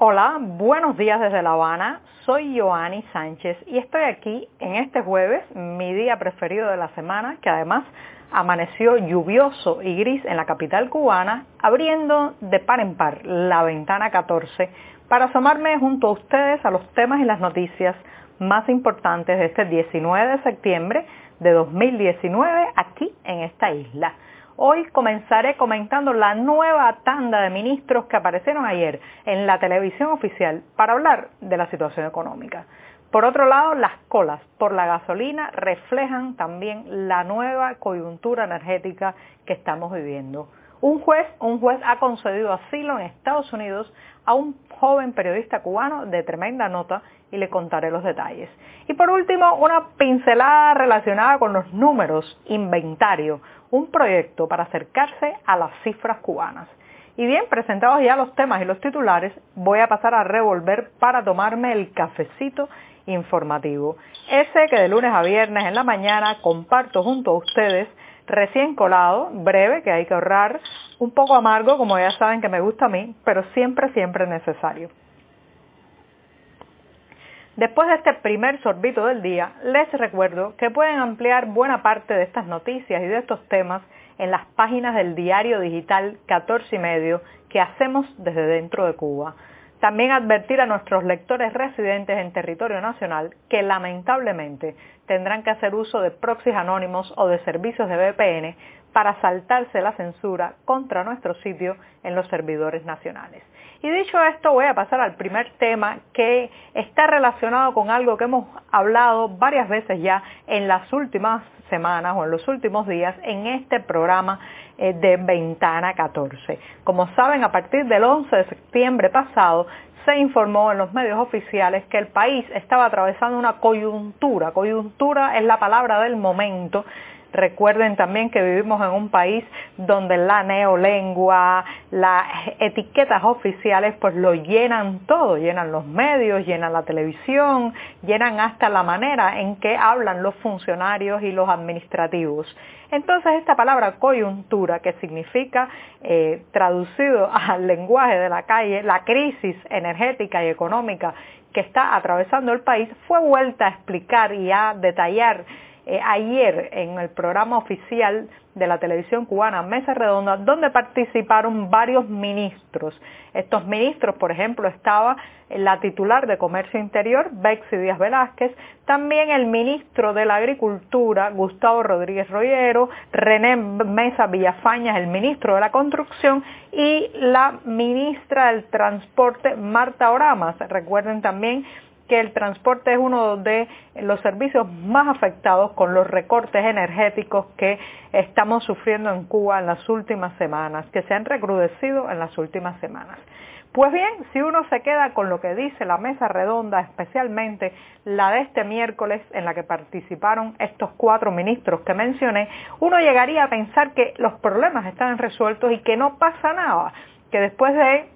Hola, buenos días desde La Habana. Soy Joanny Sánchez y estoy aquí en este jueves, mi día preferido de la semana, que además amaneció lluvioso y gris en la capital cubana, abriendo de par en par la ventana 14 para asomarme junto a ustedes a los temas y las noticias más importantes de este 19 de septiembre de 2019 aquí en esta isla. Hoy comenzaré comentando la nueva tanda de ministros que aparecieron ayer en la televisión oficial para hablar de la situación económica. Por otro lado, las colas por la gasolina reflejan también la nueva coyuntura energética que estamos viviendo. Un juez, un juez ha concedido asilo en Estados Unidos a un joven periodista cubano de tremenda nota y le contaré los detalles. Y por último, una pincelada relacionada con los números, inventario, un proyecto para acercarse a las cifras cubanas. Y bien, presentados ya los temas y los titulares, voy a pasar a revolver para tomarme el cafecito informativo. Ese que de lunes a viernes en la mañana comparto junto a ustedes, recién colado, breve, que hay que ahorrar, un poco amargo, como ya saben que me gusta a mí, pero siempre, siempre necesario. Después de este primer sorbito del día, les recuerdo que pueden ampliar buena parte de estas noticias y de estos temas en las páginas del diario digital 14 y medio que hacemos desde dentro de Cuba. También advertir a nuestros lectores residentes en territorio nacional que lamentablemente tendrán que hacer uso de proxies anónimos o de servicios de VPN para saltarse la censura contra nuestro sitio en los servidores nacionales. Y dicho esto, voy a pasar al primer tema que está relacionado con algo que hemos hablado varias veces ya en las últimas semanas o en los últimos días en este programa eh, de Ventana 14. Como saben, a partir del 11 de septiembre pasado se informó en los medios oficiales que el país estaba atravesando una coyuntura. Coyuntura es la palabra del momento Recuerden también que vivimos en un país donde la neolengua, las etiquetas oficiales pues lo llenan todo, llenan los medios, llenan la televisión, llenan hasta la manera en que hablan los funcionarios y los administrativos. Entonces esta palabra coyuntura, que significa, eh, traducido al lenguaje de la calle, la crisis energética y económica que está atravesando el país, fue vuelta a explicar y a detallar eh, ayer en el programa oficial de la televisión cubana Mesa Redonda, donde participaron varios ministros. Estos ministros, por ejemplo, estaba la titular de Comercio Interior, Bexy Díaz Velázquez, también el ministro de la Agricultura, Gustavo Rodríguez Rollero, René Mesa Villafañas, el ministro de la Construcción, y la ministra del Transporte, Marta Oramas. Recuerden también que el transporte es uno de los servicios más afectados con los recortes energéticos que estamos sufriendo en Cuba en las últimas semanas, que se han recrudecido en las últimas semanas. Pues bien, si uno se queda con lo que dice la mesa redonda, especialmente la de este miércoles en la que participaron estos cuatro ministros que mencioné, uno llegaría a pensar que los problemas están resueltos y que no pasa nada, que después de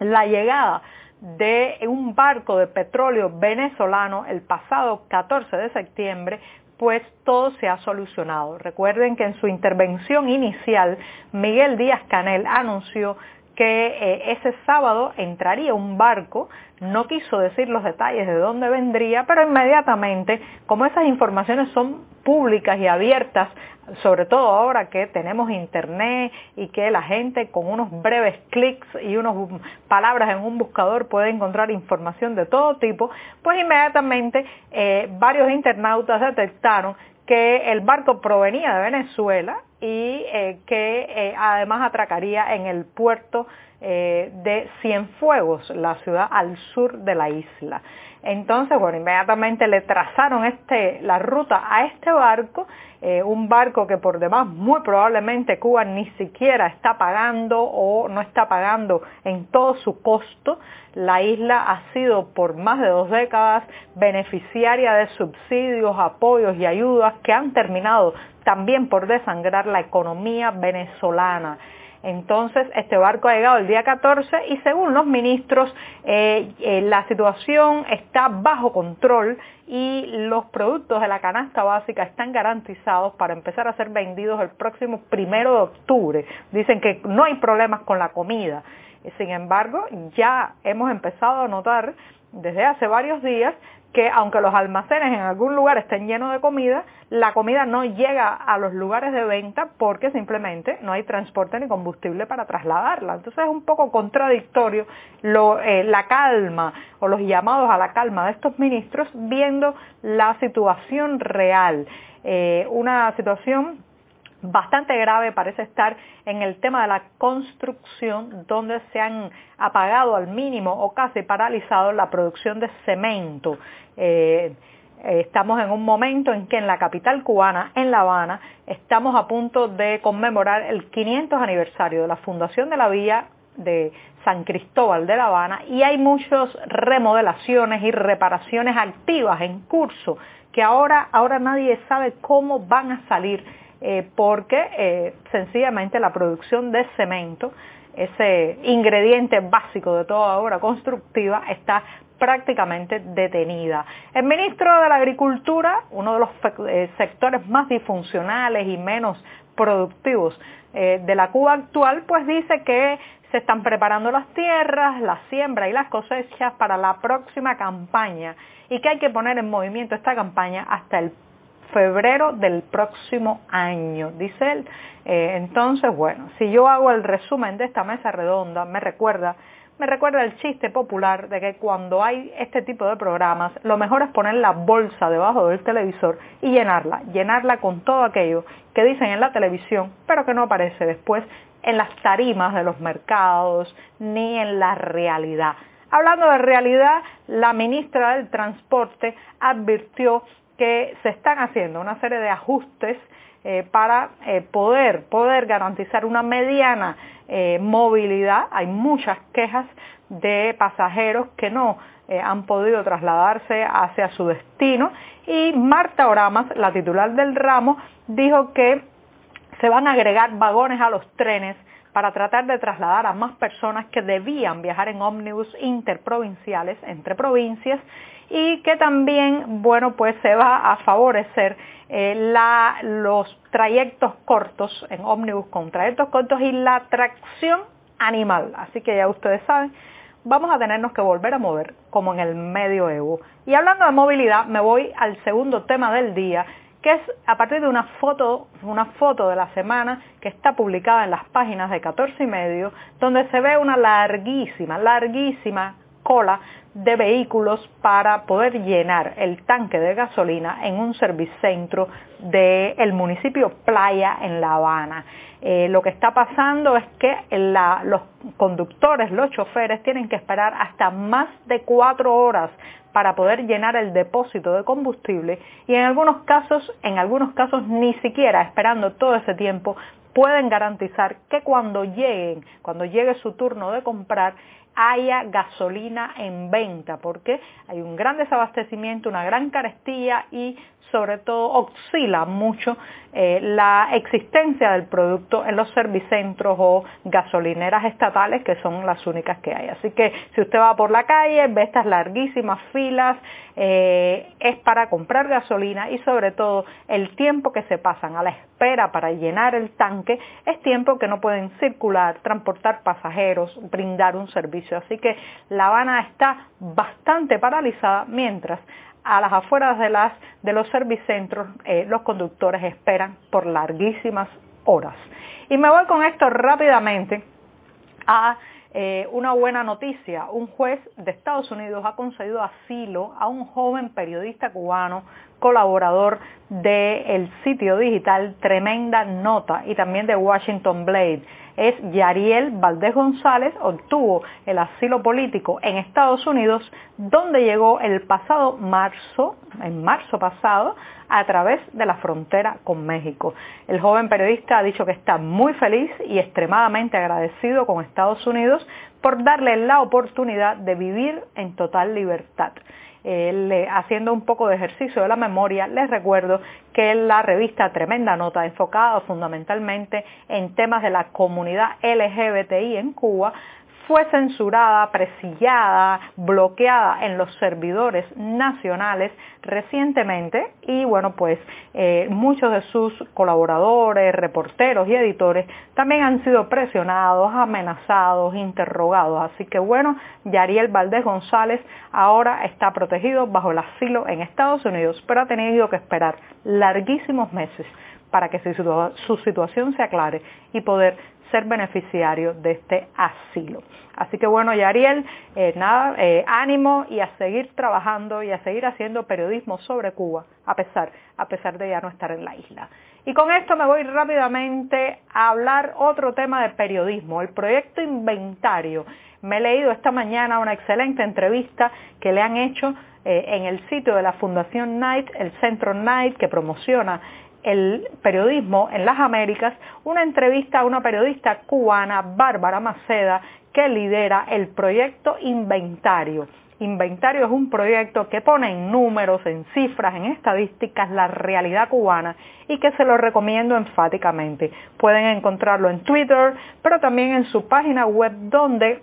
la llegada de un barco de petróleo venezolano el pasado 14 de septiembre, pues todo se ha solucionado. Recuerden que en su intervención inicial, Miguel Díaz Canel anunció que eh, ese sábado entraría un barco, no quiso decir los detalles de dónde vendría, pero inmediatamente, como esas informaciones son públicas y abiertas, sobre todo ahora que tenemos internet y que la gente con unos breves clics y unas palabras en un buscador puede encontrar información de todo tipo, pues inmediatamente eh, varios internautas detectaron que el barco provenía de Venezuela y eh, que eh, además atracaría en el puerto de Cienfuegos, la ciudad al sur de la isla. Entonces, bueno, inmediatamente le trazaron este, la ruta a este barco, eh, un barco que por demás muy probablemente Cuba ni siquiera está pagando o no está pagando en todo su costo. La isla ha sido por más de dos décadas beneficiaria de subsidios, apoyos y ayudas que han terminado también por desangrar la economía venezolana. Entonces, este barco ha llegado el día 14 y según los ministros, eh, eh, la situación está bajo control y los productos de la canasta básica están garantizados para empezar a ser vendidos el próximo primero de octubre. Dicen que no hay problemas con la comida. Sin embargo, ya hemos empezado a notar desde hace varios días que aunque los almacenes en algún lugar estén llenos de comida, la comida no llega a los lugares de venta porque simplemente no hay transporte ni combustible para trasladarla. Entonces es un poco contradictorio eh, la calma o los llamados a la calma de estos ministros viendo la situación real. Eh, una situación bastante grave parece estar en el tema de la construcción, donde se han apagado al mínimo o casi paralizado la producción de cemento. Eh, estamos en un momento en que en la capital cubana, en La Habana, estamos a punto de conmemorar el 500 aniversario de la fundación de la vía de San Cristóbal de La Habana y hay muchas remodelaciones y reparaciones activas en curso que ahora, ahora nadie sabe cómo van a salir eh, porque eh, sencillamente la producción de cemento, ese ingrediente básico de toda obra constructiva, está prácticamente detenida. El ministro de la Agricultura, uno de los eh, sectores más disfuncionales y menos productivos de la Cuba actual, pues dice que se están preparando las tierras, la siembra y las cosechas para la próxima campaña y que hay que poner en movimiento esta campaña hasta el febrero del próximo año, dice él. Eh, entonces, bueno, si yo hago el resumen de esta mesa redonda, me recuerda, me recuerda el chiste popular de que cuando hay este tipo de programas, lo mejor es poner la bolsa debajo del televisor y llenarla, llenarla con todo aquello que dicen en la televisión, pero que no aparece después en las tarimas de los mercados ni en la realidad. Hablando de realidad, la ministra del Transporte advirtió que se están haciendo una serie de ajustes eh, para eh, poder, poder garantizar una mediana eh, movilidad. Hay muchas quejas de pasajeros que no han podido trasladarse hacia su destino y Marta Oramas, la titular del ramo, dijo que se van a agregar vagones a los trenes para tratar de trasladar a más personas que debían viajar en ómnibus interprovinciales entre provincias y que también, bueno, pues se va a favorecer eh, los trayectos cortos en ómnibus con trayectos cortos y la tracción animal. Así que ya ustedes saben, vamos a tenernos que volver a mover como en el medio Evo. Y hablando de movilidad, me voy al segundo tema del día, que es a partir de una foto, una foto de la semana que está publicada en las páginas de 14 y medio, donde se ve una larguísima, larguísima cola de vehículos para poder llenar el tanque de gasolina en un servicentro del municipio Playa en La Habana. Eh, lo que está pasando es que los conductores, los choferes tienen que esperar hasta más de cuatro horas para poder llenar el depósito de combustible y en algunos casos, en algunos casos ni siquiera esperando todo ese tiempo pueden garantizar que cuando lleguen, cuando llegue su turno de comprar, haya gasolina en venta, porque hay un gran desabastecimiento, una gran carestía y sobre todo oscila mucho eh, la existencia del producto en los servicentros o gasolineras estatales que son las únicas que hay. Así que si usted va por la calle, ve estas larguísimas filas, eh, es para comprar gasolina y sobre todo el tiempo que se pasan a la espera para llenar el tanque es tiempo que no pueden circular, transportar pasajeros, brindar un servicio. Así que La Habana está bastante paralizada mientras a las afueras de, las, de los servicentros eh, los conductores esperan por larguísimas horas. Y me voy con esto rápidamente a eh, una buena noticia. Un juez de Estados Unidos ha concedido asilo a un joven periodista cubano, colaborador del sitio digital Tremenda Nota y también de Washington Blade es Yariel Valdés González, obtuvo el asilo político en Estados Unidos, donde llegó el pasado marzo, en marzo pasado, a través de la frontera con México. El joven periodista ha dicho que está muy feliz y extremadamente agradecido con Estados Unidos por darle la oportunidad de vivir en total libertad haciendo un poco de ejercicio de la memoria, les recuerdo que la revista Tremenda Nota, enfocada fundamentalmente en temas de la comunidad LGBTI en Cuba, fue censurada, presillada, bloqueada en los servidores nacionales recientemente y bueno pues eh, muchos de sus colaboradores, reporteros y editores también han sido presionados, amenazados, interrogados. Así que bueno, Yariel Valdés González ahora está protegido bajo el asilo en Estados Unidos, pero ha tenido que esperar larguísimos meses para que su situación se aclare y poder ser beneficiario de este asilo. Así que bueno, Yariel, eh, nada, eh, ánimo y a seguir trabajando y a seguir haciendo periodismo sobre Cuba, a pesar, a pesar de ya no estar en la isla. Y con esto me voy rápidamente a hablar otro tema de periodismo, el proyecto Inventario. Me he leído esta mañana una excelente entrevista que le han hecho eh, en el sitio de la Fundación Knight, el Centro Knight, que promociona el periodismo en las Américas, una entrevista a una periodista cubana, Bárbara Maceda, que lidera el proyecto Inventario. Inventario es un proyecto que pone en números, en cifras, en estadísticas la realidad cubana y que se lo recomiendo enfáticamente. Pueden encontrarlo en Twitter, pero también en su página web donde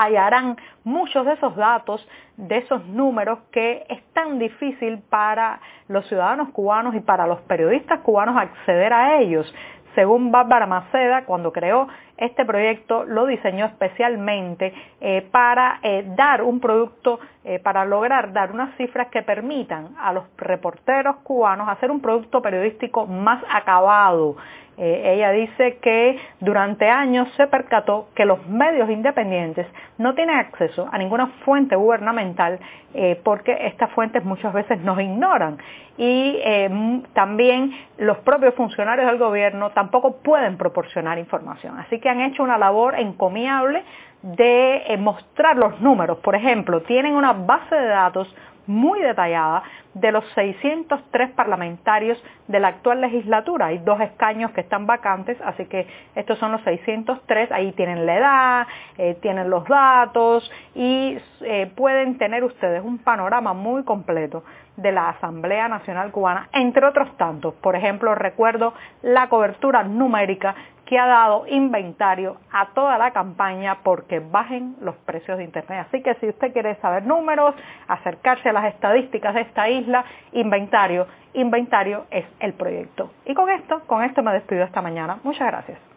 hallarán muchos de esos datos, de esos números que es tan difícil para los ciudadanos cubanos y para los periodistas cubanos acceder a ellos. Según Bárbara Maceda, cuando creó este proyecto, lo diseñó especialmente eh, para eh, dar un producto, eh, para lograr dar unas cifras que permitan a los reporteros cubanos hacer un producto periodístico más acabado, eh, ella dice que durante años se percató que los medios independientes no tienen acceso a ninguna fuente gubernamental eh, porque estas fuentes muchas veces nos ignoran y eh, también los propios funcionarios del gobierno tampoco pueden proporcionar información. Así que han hecho una labor encomiable de mostrar los números. Por ejemplo, tienen una base de datos muy detallada de los 603 parlamentarios de la actual legislatura. Hay dos escaños que están vacantes, así que estos son los 603. Ahí tienen la edad, eh, tienen los datos y eh, pueden tener ustedes un panorama muy completo de la Asamblea Nacional Cubana, entre otros tantos. Por ejemplo, recuerdo la cobertura numérica que ha dado inventario a toda la campaña porque bajen los precios de Internet. Así que si usted quiere saber números, acercarse a las estadísticas de esta isla, inventario, inventario es el proyecto. Y con esto, con esto me despido esta mañana. Muchas gracias.